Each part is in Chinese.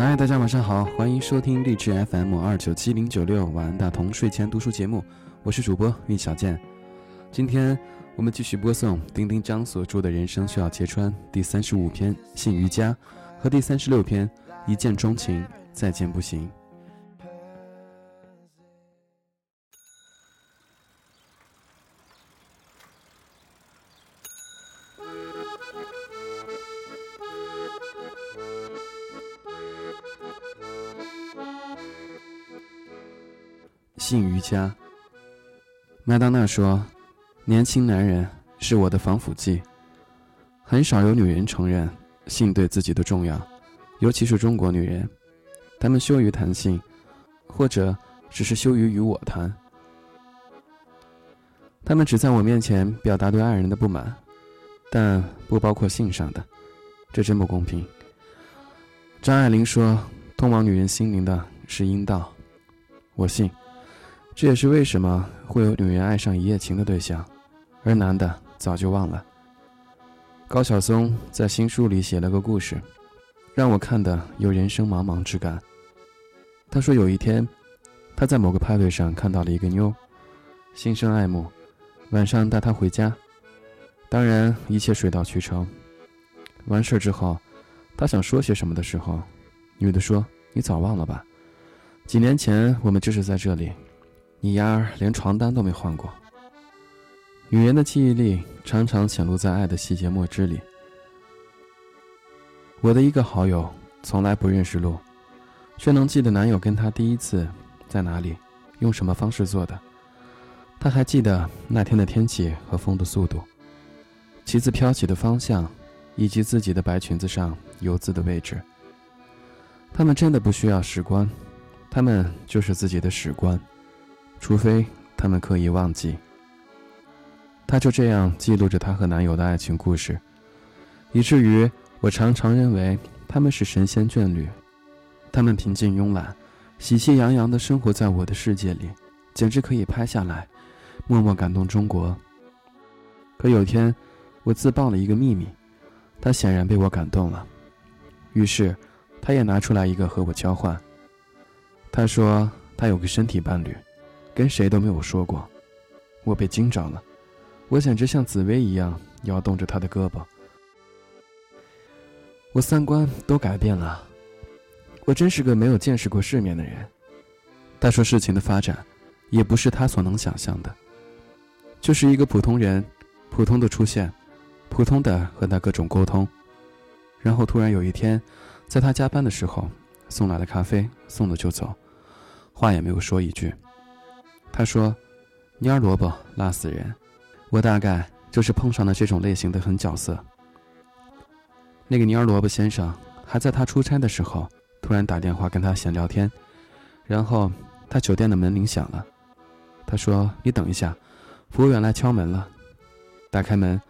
嗨，大家晚上好，欢迎收听励志 FM 二九七零九六晚安大同睡前读书节目，我是主播韵小健。今天我们继续播送丁丁张所著的《人生需要揭穿》第三十五篇《信瑜伽》和第三十六篇《一见钟情，再见不行》。家。麦当娜说：“年轻男人是我的防腐剂。”很少有女人承认性对自己的重要，尤其是中国女人，她们羞于谈性，或者只是羞于与我谈。她们只在我面前表达对爱人的不满，但不包括性上的，这真不公平。张爱玲说：“通往女人心灵的是阴道。”我信。这也是为什么会有女人爱上一夜情的对象，而男的早就忘了。高晓松在新书里写了个故事，让我看的有人生茫茫之感。他说有一天，他在某个派对上看到了一个妞，心生爱慕，晚上带她回家，当然一切水到渠成。完事之后，他想说些什么的时候，女的说：“你早忘了吧？几年前我们就是在这里。”你丫儿连床单都没换过。女人的记忆力常常显露在爱的细节墨汁里。我的一个好友从来不认识路，却能记得男友跟她第一次在哪里，用什么方式做的。她还记得那天的天气和风的速度，旗子飘起的方向，以及自己的白裙子上游渍的位置。他们真的不需要史官，他们就是自己的史官。除非他们刻意忘记，她就这样记录着她和男友的爱情故事，以至于我常常认为他们是神仙眷侣，他们平静慵懒、喜气洋洋地生活在我的世界里，简直可以拍下来，默默感动中国。可有天，我自曝了一个秘密，他显然被我感动了，于是，他也拿出来一个和我交换。他说他有个身体伴侣。跟谁都没有说过，我被惊着了，我简直像紫薇一样摇动着他的胳膊，我三观都改变了，我真是个没有见识过世面的人。他说事情的发展，也不是他所能想象的，就是一个普通人，普通的出现，普通的和他各种沟通，然后突然有一天，在他加班的时候，送来了咖啡，送了就走，话也没有说一句。他说：“蔫萝卜辣死人。”我大概就是碰上了这种类型的狠角色。那个蔫萝卜先生还在他出差的时候，突然打电话跟他闲聊天，然后他酒店的门铃响了。他说：“你等一下，服务员来敲门了。”打开门，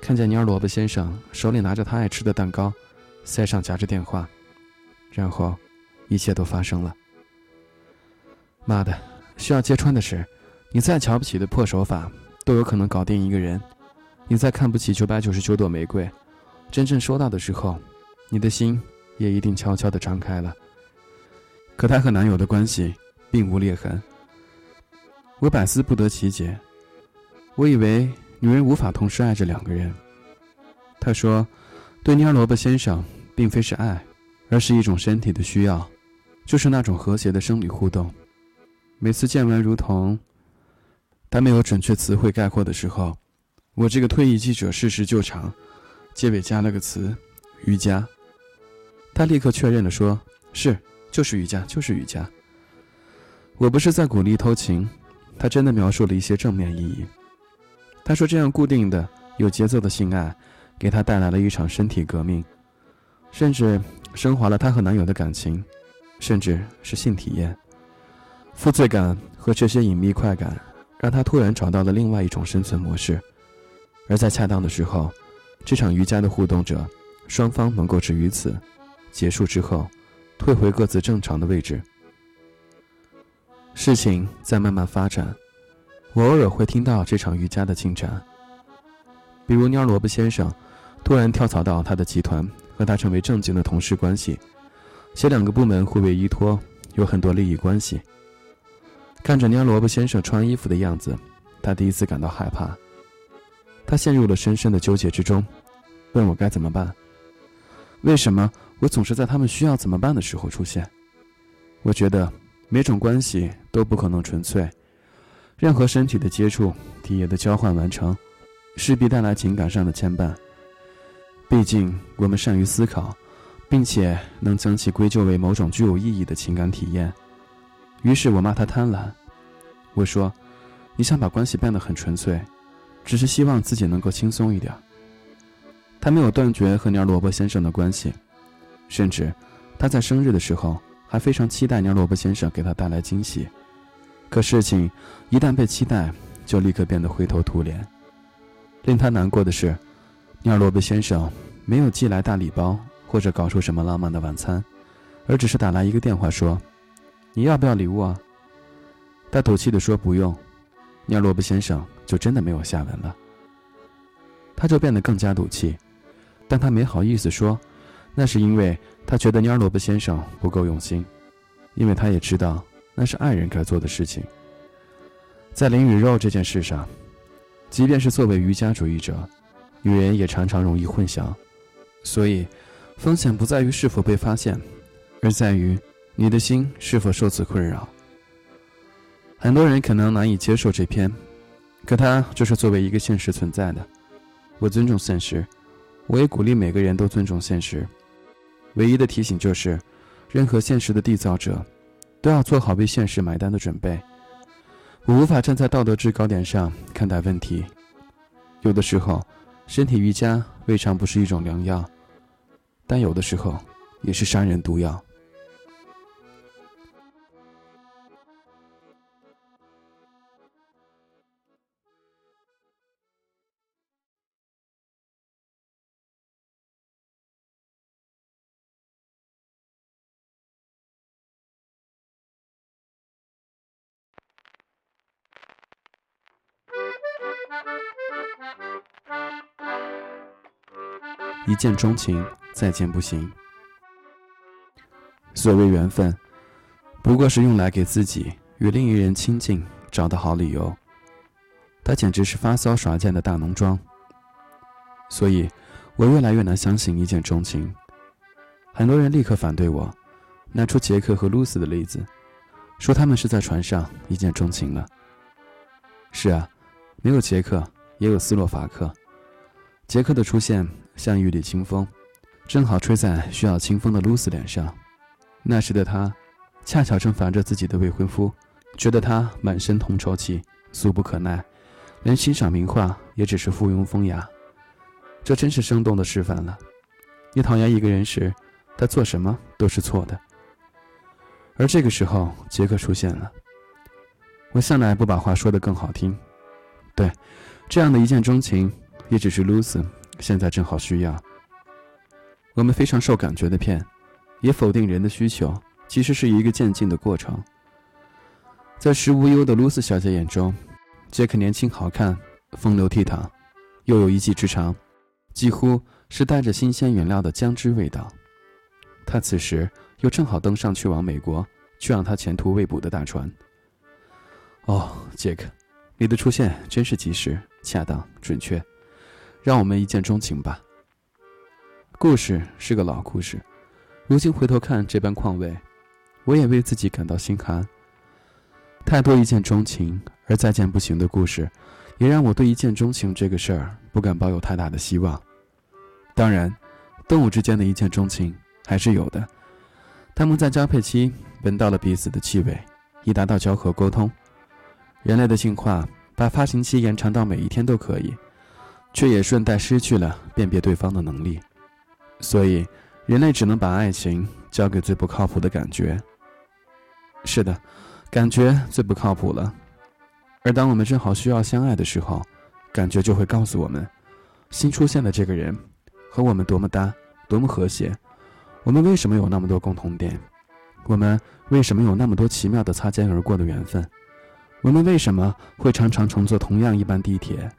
看见蔫萝卜先生手里拿着他爱吃的蛋糕，塞上夹着电话，然后一切都发生了。妈的！需要揭穿的是，你再瞧不起的破手法，都有可能搞定一个人；你再看不起九百九十九朵玫瑰，真正收到的时候，你的心也一定悄悄地张开了。可她和男友的关系并无裂痕，我百思不得其解。我以为女人无法同时爱着两个人。她说，对蔫萝卜先生，并非是爱，而是一种身体的需要，就是那种和谐的生理互动。每次见完如同，他没有准确词汇概括的时候，我这个退役记者适时救场，结尾加了个词“瑜伽”。他立刻确认了，说是就是瑜伽，就是瑜伽。我不是在鼓励偷情，他真的描述了一些正面意义。他说这样固定的、有节奏的性爱，给他带来了一场身体革命，甚至升华了他和男友的感情，甚至是性体验。负罪感和这些隐秘快感，让他突然找到了另外一种生存模式，而在恰当的时候，这场瑜伽的互动者，双方能够止于此，结束之后，退回各自正常的位置。事情在慢慢发展，我偶尔会听到这场瑜伽的进展，比如蔫萝卜先生突然跳槽到他的集团，和他成为正经的同事关系，且两个部门互为依托，有很多利益关系。看着蔫萝卜先生穿衣服的样子，他第一次感到害怕。他陷入了深深的纠结之中，问我该怎么办。为什么我总是在他们需要怎么办的时候出现？我觉得每种关系都不可能纯粹，任何身体的接触、体液的交换完成，势必带来情感上的牵绊。毕竟我们善于思考，并且能将其归咎为某种具有意义的情感体验。于是我骂他贪婪。我说：“你想把关系变得很纯粹，只是希望自己能够轻松一点。”他没有断绝和蔫萝卜先生的关系，甚至他在生日的时候还非常期待蔫萝卜先生给他带来惊喜。可事情一旦被期待，就立刻变得灰头土脸。令他难过的是，蔫萝卜先生没有寄来大礼包或者搞出什么浪漫的晚餐，而只是打来一个电话说：“你要不要礼物啊？”他赌气地说：“不用。”蔫萝卜先生就真的没有下文了。他就变得更加赌气。但他没好意思说，那是因为他觉得蔫萝卜先生不够用心，因为他也知道那是爱人该做的事情。在灵与肉这件事上，即便是作为瑜伽主义者，女人也常常容易混淆。所以，风险不在于是否被发现，而在于你的心是否受此困扰。很多人可能难以接受这篇，可它就是作为一个现实存在的。我尊重现实。我也鼓励每个人都尊重现实，唯一的提醒就是，任何现实的缔造者，都要做好为现实买单的准备。我无法站在道德制高点上看待问题，有的时候，身体瑜伽未尝不是一种良药，但有的时候，也是杀人毒药。一见钟情，再见不行。所谓缘分，不过是用来给自己与另一人亲近找的好理由。他简直是发骚耍贱的大浓妆。所以，我越来越难相信一见钟情。很多人立刻反对我，拿出杰克和露丝的例子，说他们是在船上一见钟情了。是啊，没有杰克，也有斯洛伐克。杰克的出现像一缕清风，正好吹在需要清风的露丝脸上。那时的她，恰巧正烦着自己的未婚夫，觉得他满身铜臭气，俗不可耐，连欣赏名画也只是附庸风雅。这真是生动的示范了：你讨厌一个人时，他做什么都是错的。而这个时候，杰克出现了。我向来不把话说得更好听，对，这样的一见钟情。也只是露丝现在正好需要。我们非常受感觉的骗，也否定人的需求，其实是一个渐进的过程。在食无忧的露丝小姐眼中，杰克年轻好看，风流倜傥，又有一技之长，几乎是带着新鲜原料的姜汁味道。他此时又正好登上去往美国，去让他前途未卜的大船。哦，杰克，你的出现真是及时、恰当、准确。让我们一见钟情吧。故事是个老故事，如今回头看这般况味，我也为自己感到心寒。太多一见钟情而再见不行的故事，也让我对一见钟情这个事儿不敢抱有太大的希望。当然，动物之间的一见钟情还是有的，它们在交配期闻到了彼此的气味，以达到交合沟通。人类的进化把发情期延长到每一天都可以。却也顺带失去了辨别对方的能力，所以人类只能把爱情交给最不靠谱的感觉。是的，感觉最不靠谱了。而当我们正好需要相爱的时候，感觉就会告诉我们，新出现的这个人和我们多么搭，多么和谐。我们为什么有那么多共同点？我们为什么有那么多奇妙的擦肩而过的缘分？我们为什么会常常乘坐同样一班地铁？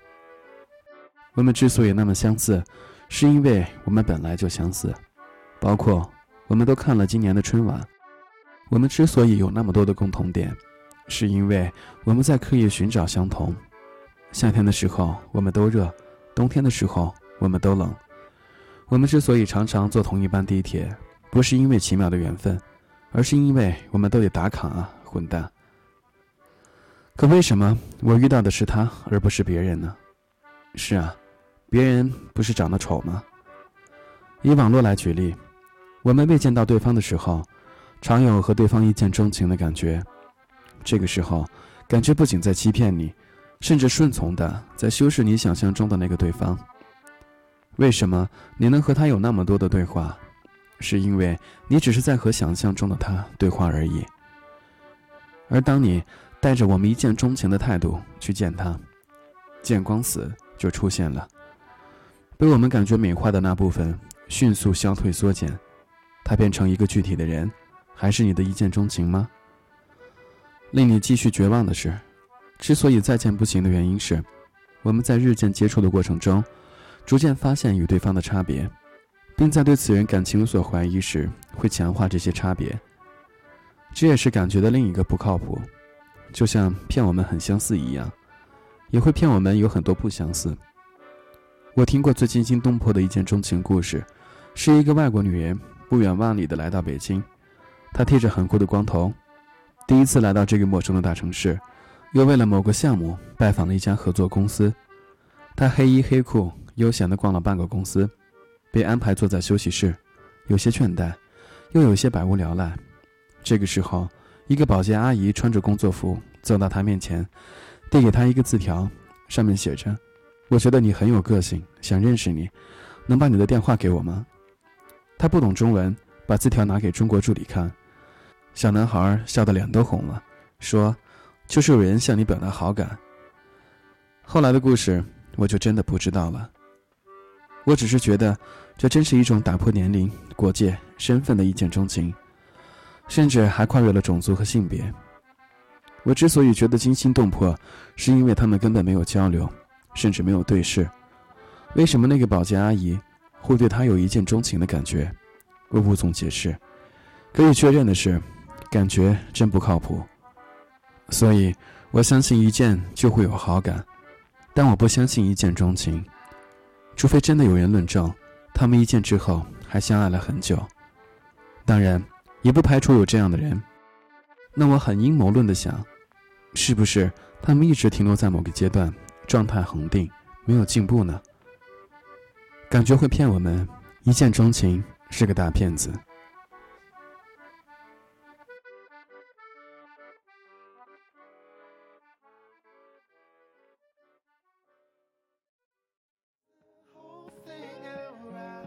我们之所以那么相似，是因为我们本来就相似，包括我们都看了今年的春晚。我们之所以有那么多的共同点，是因为我们在刻意寻找相同。夏天的时候我们都热，冬天的时候我们都冷。我们之所以常常坐同一班地铁，不是因为奇妙的缘分，而是因为我们都得打卡啊，混蛋！可为什么我遇到的是他，而不是别人呢？是啊，别人不是长得丑吗？以网络来举例，我们未见到对方的时候。常有和对方一见钟情的感觉，这个时候，感觉不仅在欺骗你，甚至顺从的在修饰你想象中的那个对方。为什么你能和他有那么多的对话？是因为你只是在和想象中的他对话而已。而当你带着我们一见钟情的态度去见他，见光死就出现了，被我们感觉美化的那部分迅速消退缩减，他变成一个具体的人。还是你的一见钟情吗？令你继续绝望的是，之所以再见不行的原因是，我们在日渐接触的过程中，逐渐发现与对方的差别，并在对此人感情有所怀疑时，会强化这些差别。这也是感觉的另一个不靠谱，就像骗我们很相似一样，也会骗我们有很多不相似。我听过最惊心动魄的一见钟情故事，是一个外国女人不远万里的来到北京。她剃着很酷的光头，第一次来到这个陌生的大城市，又为了某个项目拜访了一家合作公司。他黑衣黑裤，悠闲地逛了半个公司，被安排坐在休息室，有些倦怠，又有些百无聊赖。这个时候，一个保洁阿姨穿着工作服走到他面前，递给他一个字条，上面写着：“我觉得你很有个性，想认识你，能把你的电话给我吗？”他不懂中文，把字条拿给中国助理看。小男孩笑得脸都红了，说：“就是有人向你表达好感。”后来的故事我就真的不知道了。我只是觉得，这真是一种打破年龄、国界、身份的一见钟情，甚至还跨越了种族和性别。我之所以觉得惊心动魄，是因为他们根本没有交流，甚至没有对视。为什么那个保洁阿姨会对他有一见钟情的感觉？我无从解释。可以确认的是。感觉真不靠谱，所以我相信一见就会有好感，但我不相信一见钟情，除非真的有人论证他们一见之后还相爱了很久。当然，也不排除有这样的人。那我很阴谋论的想，是不是他们一直停留在某个阶段，状态恒定，没有进步呢？感觉会骗我们，一见钟情是个大骗子。